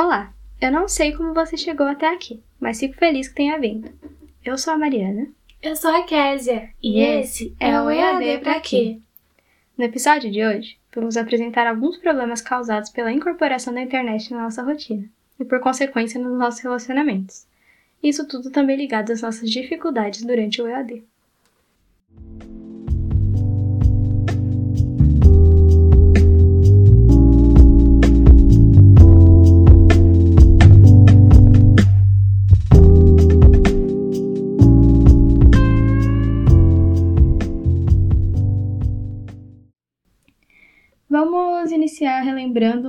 Olá! Eu não sei como você chegou até aqui, mas fico feliz que tenha vindo. Eu sou a Mariana. Eu sou a Késia. E esse é o EAD Pra Quê? No episódio de hoje, vamos apresentar alguns problemas causados pela incorporação da internet na nossa rotina e, por consequência, nos nossos relacionamentos. Isso tudo também ligado às nossas dificuldades durante o EAD.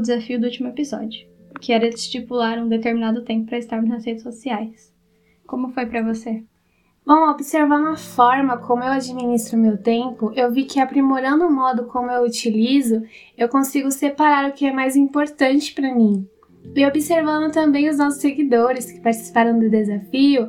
O desafio do último episódio, que era estipular um determinado tempo para estarmos nas redes sociais. Como foi para você? Bom, observando a forma como eu administro meu tempo, eu vi que aprimorando o modo como eu utilizo, eu consigo separar o que é mais importante para mim. E observando também os nossos seguidores que participaram do desafio,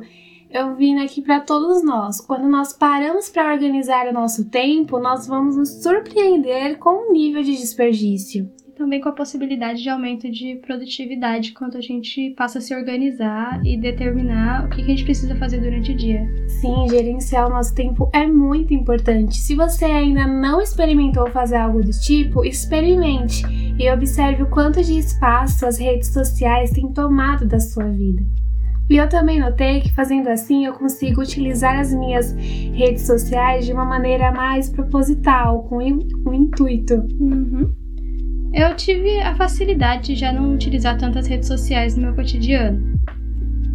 eu vim aqui para todos nós. Quando nós paramos para organizar o nosso tempo, nós vamos nos surpreender com o nível de desperdício. Também com a possibilidade de aumento de produtividade quando a gente passa a se organizar e determinar o que a gente precisa fazer durante o dia. Sim, gerenciar o nosso tempo é muito importante. Se você ainda não experimentou fazer algo do tipo, experimente e observe o quanto de espaço as redes sociais têm tomado da sua vida. E eu também notei que fazendo assim eu consigo utilizar as minhas redes sociais de uma maneira mais proposital, com um intuito. Uhum. Eu tive a facilidade de já não utilizar tantas redes sociais no meu cotidiano.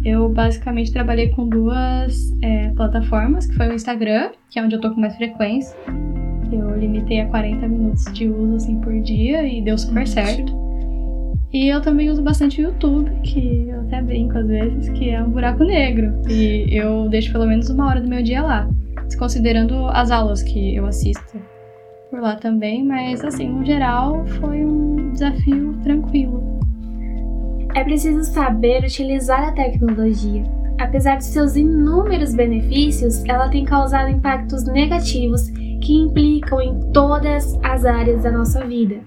Eu basicamente trabalhei com duas é, plataformas, que foi o Instagram, que é onde eu tô com mais frequência. Eu limitei a 40 minutos de uso assim por dia e deu super certo. E eu também uso bastante o YouTube, que eu até brinco às vezes, que é um buraco negro. E eu deixo pelo menos uma hora do meu dia lá, considerando as aulas que eu assisto por lá também, mas assim, no geral, foi um desafio tranquilo. É preciso saber utilizar a tecnologia. Apesar de seus inúmeros benefícios, ela tem causado impactos negativos que implicam em todas as áreas da nossa vida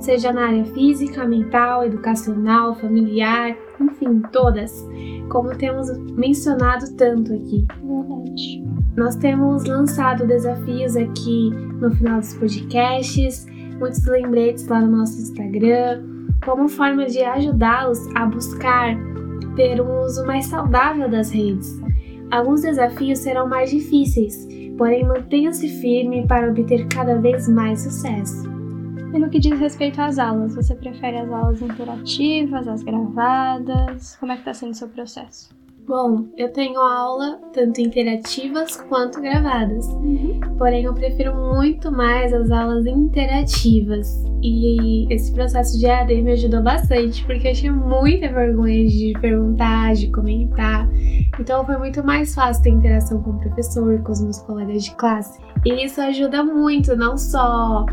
seja na área física, mental, educacional, familiar, enfim, todas, como temos mencionado tanto aqui. Verdade. Nós temos lançado desafios aqui no final dos podcasts, muitos lembretes lá no nosso Instagram, como forma de ajudá-los a buscar ter um uso mais saudável das redes. Alguns desafios serão mais difíceis, porém mantenha-se firme para obter cada vez mais sucesso. E no que diz respeito às aulas, você prefere as aulas interativas, as gravadas? Como é que está sendo o seu processo? Bom, eu tenho aula tanto interativas quanto gravadas. Uhum. Porém, eu prefiro muito mais as aulas interativas. E esse processo de AD me ajudou bastante, porque eu tinha muita vergonha de perguntar, de comentar. Então, foi muito mais fácil ter interação com o professor, com os meus colegas de classe. E isso ajuda muito, não só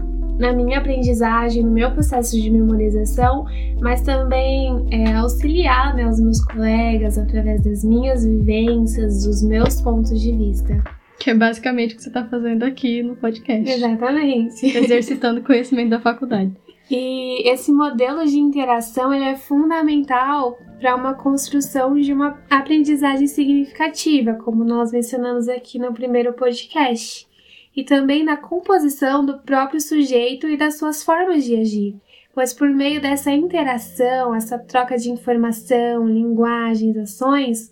na minha aprendizagem, no meu processo de memorização, mas também é, auxiliar né, os meus colegas através das minhas vivências, dos meus pontos de vista. Que é basicamente o que você está fazendo aqui no podcast. Exatamente. Exercitando o conhecimento da faculdade. E esse modelo de interação ele é fundamental para uma construção de uma aprendizagem significativa, como nós mencionamos aqui no primeiro podcast e também na composição do próprio sujeito e das suas formas de agir, pois por meio dessa interação, essa troca de informação, linguagens, ações,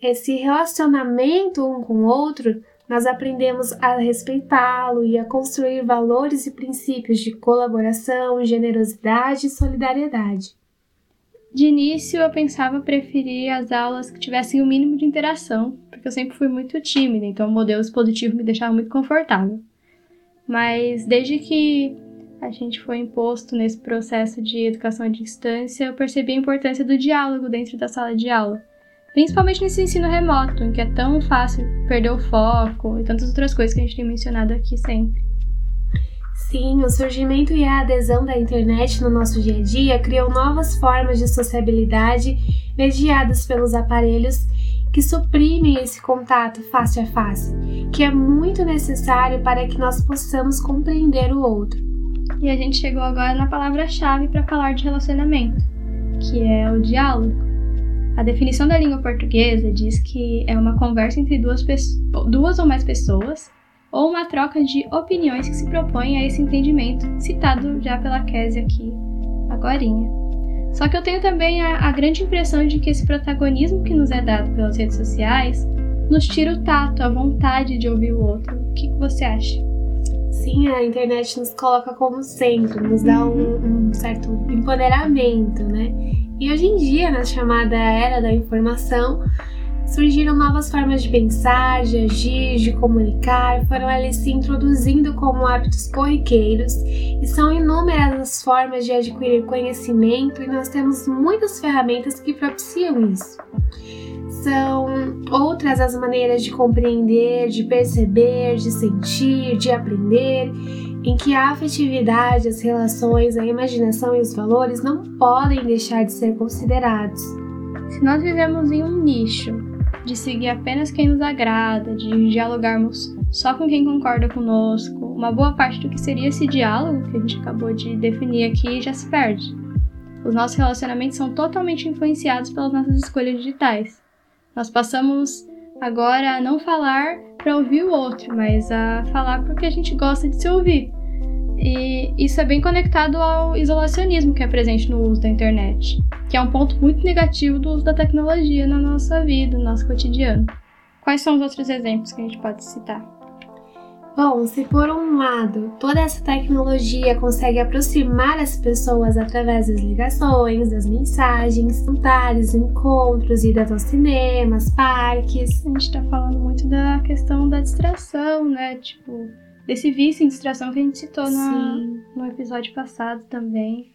esse relacionamento um com o outro, nós aprendemos a respeitá-lo e a construir valores e princípios de colaboração, generosidade e solidariedade. De início, eu pensava preferir as aulas que tivessem o mínimo de interação, porque eu sempre fui muito tímida, então o modelo expositivo me deixava muito confortável. Mas desde que a gente foi imposto nesse processo de educação à distância, eu percebi a importância do diálogo dentro da sala de aula. Principalmente nesse ensino remoto, em que é tão fácil perder o foco e tantas outras coisas que a gente tem mencionado aqui sempre. Sim, o surgimento e a adesão da internet no nosso dia a dia criou novas formas de sociabilidade mediadas pelos aparelhos que suprimem esse contato face a face, que é muito necessário para que nós possamos compreender o outro. E a gente chegou agora na palavra-chave para falar de relacionamento, que é o diálogo. A definição da língua portuguesa diz que é uma conversa entre duas, duas ou mais pessoas ou uma troca de opiniões que se propõe a esse entendimento, citado já pela Késia aqui agorinha. Só que eu tenho também a, a grande impressão de que esse protagonismo que nos é dado pelas redes sociais nos tira o tato, a vontade de ouvir o outro. O que, que você acha? Sim, a internet nos coloca como centro, nos dá um, um certo empoderamento, né? E hoje em dia, na chamada era da informação, surgiram novas formas de pensar, de agir, de comunicar, foram eles se introduzindo como hábitos corriqueiros e são inúmeras as formas de adquirir conhecimento e nós temos muitas ferramentas que propiciam isso. São outras as maneiras de compreender, de perceber, de sentir, de aprender, em que a afetividade, as relações, a imaginação e os valores não podem deixar de ser considerados. Se nós vivemos em um nicho de seguir apenas quem nos agrada, de dialogarmos só com quem concorda conosco, uma boa parte do que seria esse diálogo que a gente acabou de definir aqui já se perde. Os nossos relacionamentos são totalmente influenciados pelas nossas escolhas digitais. Nós passamos agora a não falar para ouvir o outro, mas a falar porque a gente gosta de se ouvir. E isso é bem conectado ao isolacionismo que é presente no uso da internet, que é um ponto muito negativo do uso da tecnologia na nossa vida, no nosso cotidiano. Quais são os outros exemplos que a gente pode citar? Bom, se por um lado toda essa tecnologia consegue aproximar as pessoas através das ligações, das mensagens, jantares, encontros, idas aos cinemas, parques. A gente tá falando muito da questão da distração, né? Tipo, desse vício em distração que a gente citou na, no episódio passado também.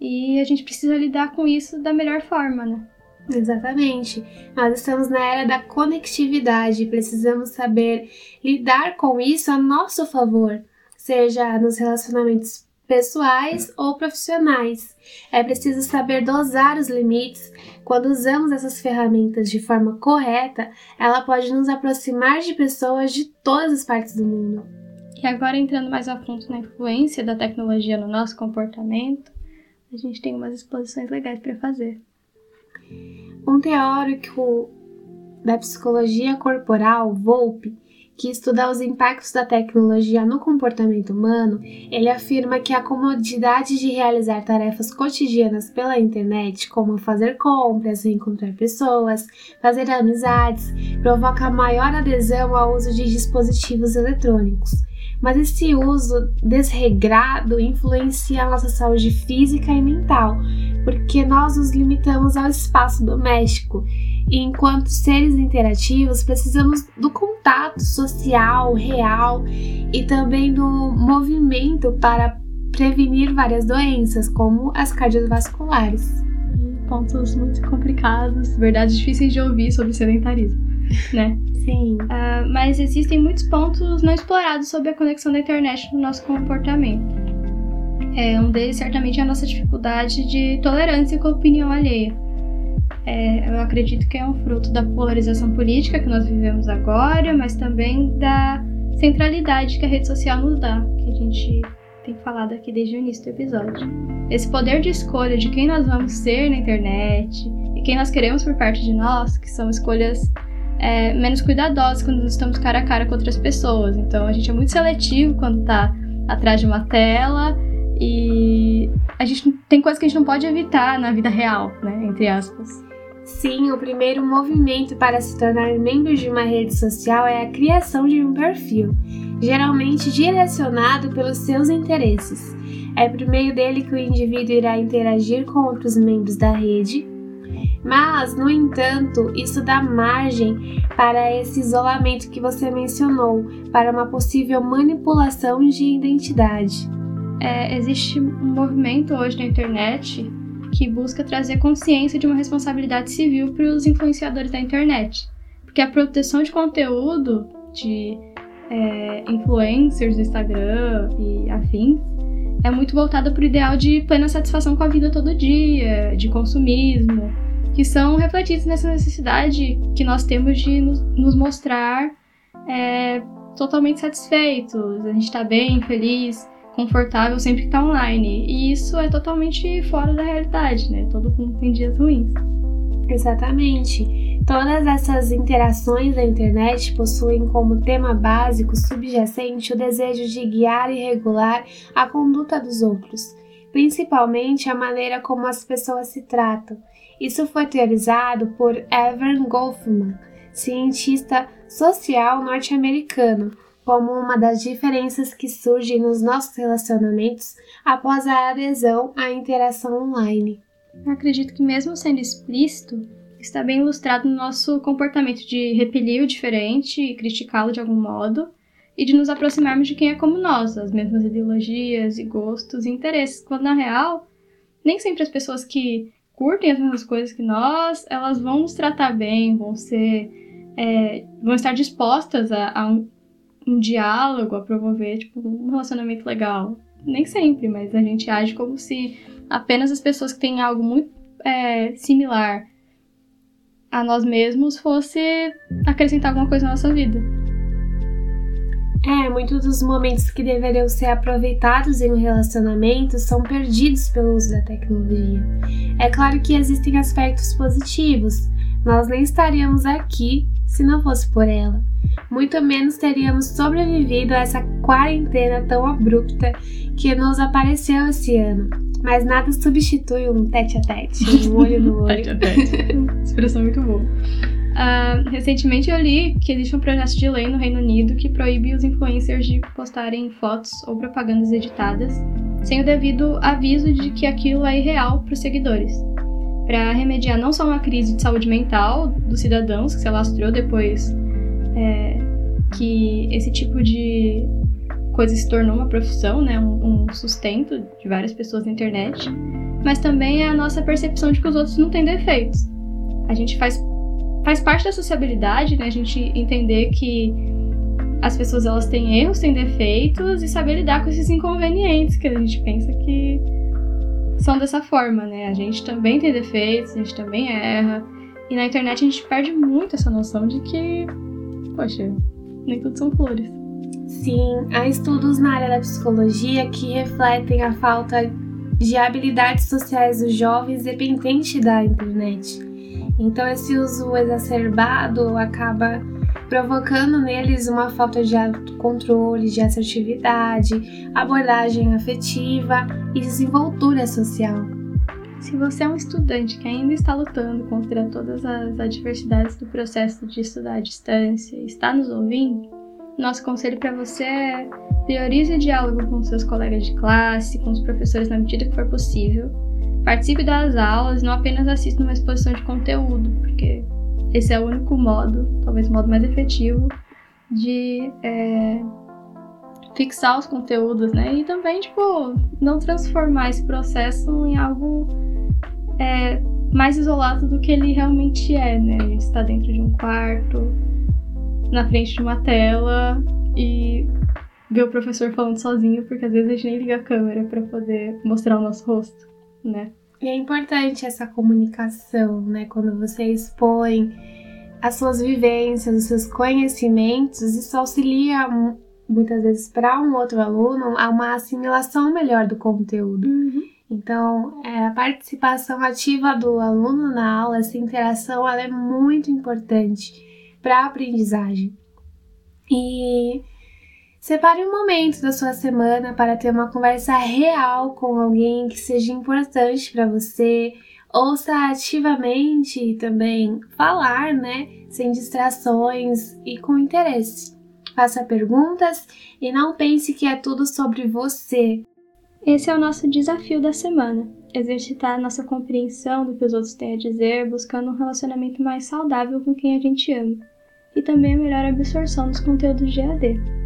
E a gente precisa lidar com isso da melhor forma, né? Exatamente. Nós estamos na era da conectividade, precisamos saber lidar com isso a nosso favor, seja nos relacionamentos pessoais ou profissionais. É preciso saber dosar os limites. Quando usamos essas ferramentas de forma correta, ela pode nos aproximar de pessoas de todas as partes do mundo. E agora entrando mais a fundo na influência da tecnologia no nosso comportamento, a gente tem umas exposições legais para fazer. Um teórico da psicologia corporal, Volpe, que estuda os impactos da tecnologia no comportamento humano, ele afirma que a comodidade de realizar tarefas cotidianas pela internet, como fazer compras, encontrar pessoas, fazer amizades, provoca maior adesão ao uso de dispositivos eletrônicos mas esse uso desregrado influencia a nossa saúde física e mental, porque nós nos limitamos ao espaço doméstico e, enquanto seres interativos, precisamos do contato social real e também do movimento para prevenir várias doenças, como as cardiovasculares. Pontos muito complicados, verdades difíceis de ouvir sobre sedentarismo, né? Sim. Uh, mas existem muitos pontos não explorados sobre a conexão da internet no nosso comportamento. É, um deles, certamente, é a nossa dificuldade de tolerância com a opinião alheia. É, eu acredito que é um fruto da polarização política que nós vivemos agora, mas também da centralidade que a rede social nos dá, que a gente tem falado aqui desde o início do episódio. Esse poder de escolha de quem nós vamos ser na internet e quem nós queremos por parte de nós, que são escolhas é, menos cuidadosos quando estamos cara a cara com outras pessoas. Então a gente é muito seletivo quando está atrás de uma tela e a gente tem coisas que a gente não pode evitar na vida real, né? Entre aspas. Sim, o primeiro movimento para se tornar membro de uma rede social é a criação de um perfil, geralmente direcionado pelos seus interesses. É por meio dele que o indivíduo irá interagir com outros membros da rede, mas, no entanto, isso dá margem para esse isolamento que você mencionou, para uma possível manipulação de identidade. É, existe um movimento hoje na internet que busca trazer consciência de uma responsabilidade civil para os influenciadores da internet. Porque a proteção de conteúdo de é, influencers do Instagram e afins é muito voltada para o ideal de plena satisfação com a vida todo dia, de consumismo, que são refletidos nessa necessidade que nós temos de nos, mostrar é, totalmente satisfeitos, a gente está bem, feliz, confortável sempre que tá online. E isso é totalmente fora da realidade, né? Todo mundo tem dias ruins. Exatamente. Todas essas interações da internet possuem como tema básico subjacente o desejo de guiar e regular a conduta dos outros, principalmente a maneira como as pessoas se tratam. Isso foi teorizado por Evan Goffman, cientista social norte-americano, como uma das diferenças que surgem nos nossos relacionamentos após a adesão à interação online. acredito que, mesmo sendo explícito, está bem ilustrado no nosso comportamento de repelir o diferente e criticá-lo de algum modo, e de nos aproximarmos de quem é como nós, as mesmas ideologias e gostos e interesses, quando na real, nem sempre as pessoas que curtem as mesmas coisas que nós, elas vão nos tratar bem, vão ser. É, vão estar dispostas a, a um, um diálogo, a promover tipo, um relacionamento legal. Nem sempre, mas a gente age como se apenas as pessoas que têm algo muito é, similar a nós mesmos fosse acrescentar alguma coisa na nossa vida. É, muitos dos momentos que deveriam ser aproveitados em um relacionamento são perdidos pelo uso da tecnologia. É claro que existem aspectos positivos, nós nem estaríamos aqui se não fosse por ela. Muito menos teríamos sobrevivido a essa quarentena tão abrupta que nos apareceu esse ano. Mas nada substitui um tete a tete, um olho no olho. tete a tete. Expressão muito boa. Uh, recentemente eu li que existe um projeto de lei no Reino Unido que proíbe os influencers de postarem fotos ou propagandas editadas sem o devido aviso de que aquilo é irreal para os seguidores. Para remediar não só uma crise de saúde mental dos cidadãos que se alastrou depois é, que esse tipo de coisa se tornou uma profissão, né, um, um sustento de várias pessoas na internet, mas também é a nossa percepção de que os outros não têm defeitos. A gente faz faz parte da sociabilidade, né? A gente entender que as pessoas elas têm erros, têm defeitos e saber lidar com esses inconvenientes que a gente pensa que são dessa forma, né? A gente também tem defeitos, a gente também erra. E na internet a gente perde muito essa noção de que, poxa, nem tudo são flores. Sim, há estudos na área da psicologia que refletem a falta de habilidades sociais dos jovens dependentes da internet. Então, esse uso exacerbado acaba provocando neles uma falta de autocontrole, de assertividade, abordagem afetiva e desenvoltura social. Se você é um estudante que ainda está lutando contra todas as adversidades do processo de estudar à distância e está nos ouvindo, nosso conselho para você é priorize o diálogo com seus colegas de classe, com os professores na medida que for possível Participe das aulas, não apenas assista uma exposição de conteúdo, porque esse é o único modo, talvez o modo mais efetivo, de é, fixar os conteúdos, né? E também, tipo, não transformar esse processo em algo é, mais isolado do que ele realmente é, né? A gente está dentro de um quarto, na frente de uma tela e ver o professor falando sozinho, porque às vezes a gente nem liga a câmera para poder mostrar o nosso rosto né? E é importante essa comunicação, né? Quando você expõe as suas vivências, os seus conhecimentos, isso auxilia muitas vezes para um outro aluno a uma assimilação melhor do conteúdo. Uhum. Então, é, a participação ativa do aluno na aula, essa interação, ela é muito importante para a aprendizagem. E Separe um momento da sua semana para ter uma conversa real com alguém que seja importante para você. Ouça ativamente também falar, né? Sem distrações e com interesse. Faça perguntas e não pense que é tudo sobre você. Esse é o nosso desafio da semana. Exercitar nossa compreensão do que os outros têm a dizer, buscando um relacionamento mais saudável com quem a gente ama. E também a melhor absorção dos conteúdos de AD.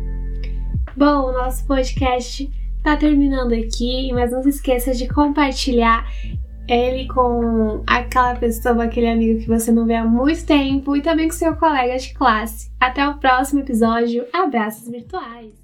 Bom, o nosso podcast tá terminando aqui, mas não se esqueça de compartilhar ele com aquela pessoa, aquele amigo que você não vê há muito tempo e também com seu colega de classe. Até o próximo episódio. Abraços virtuais!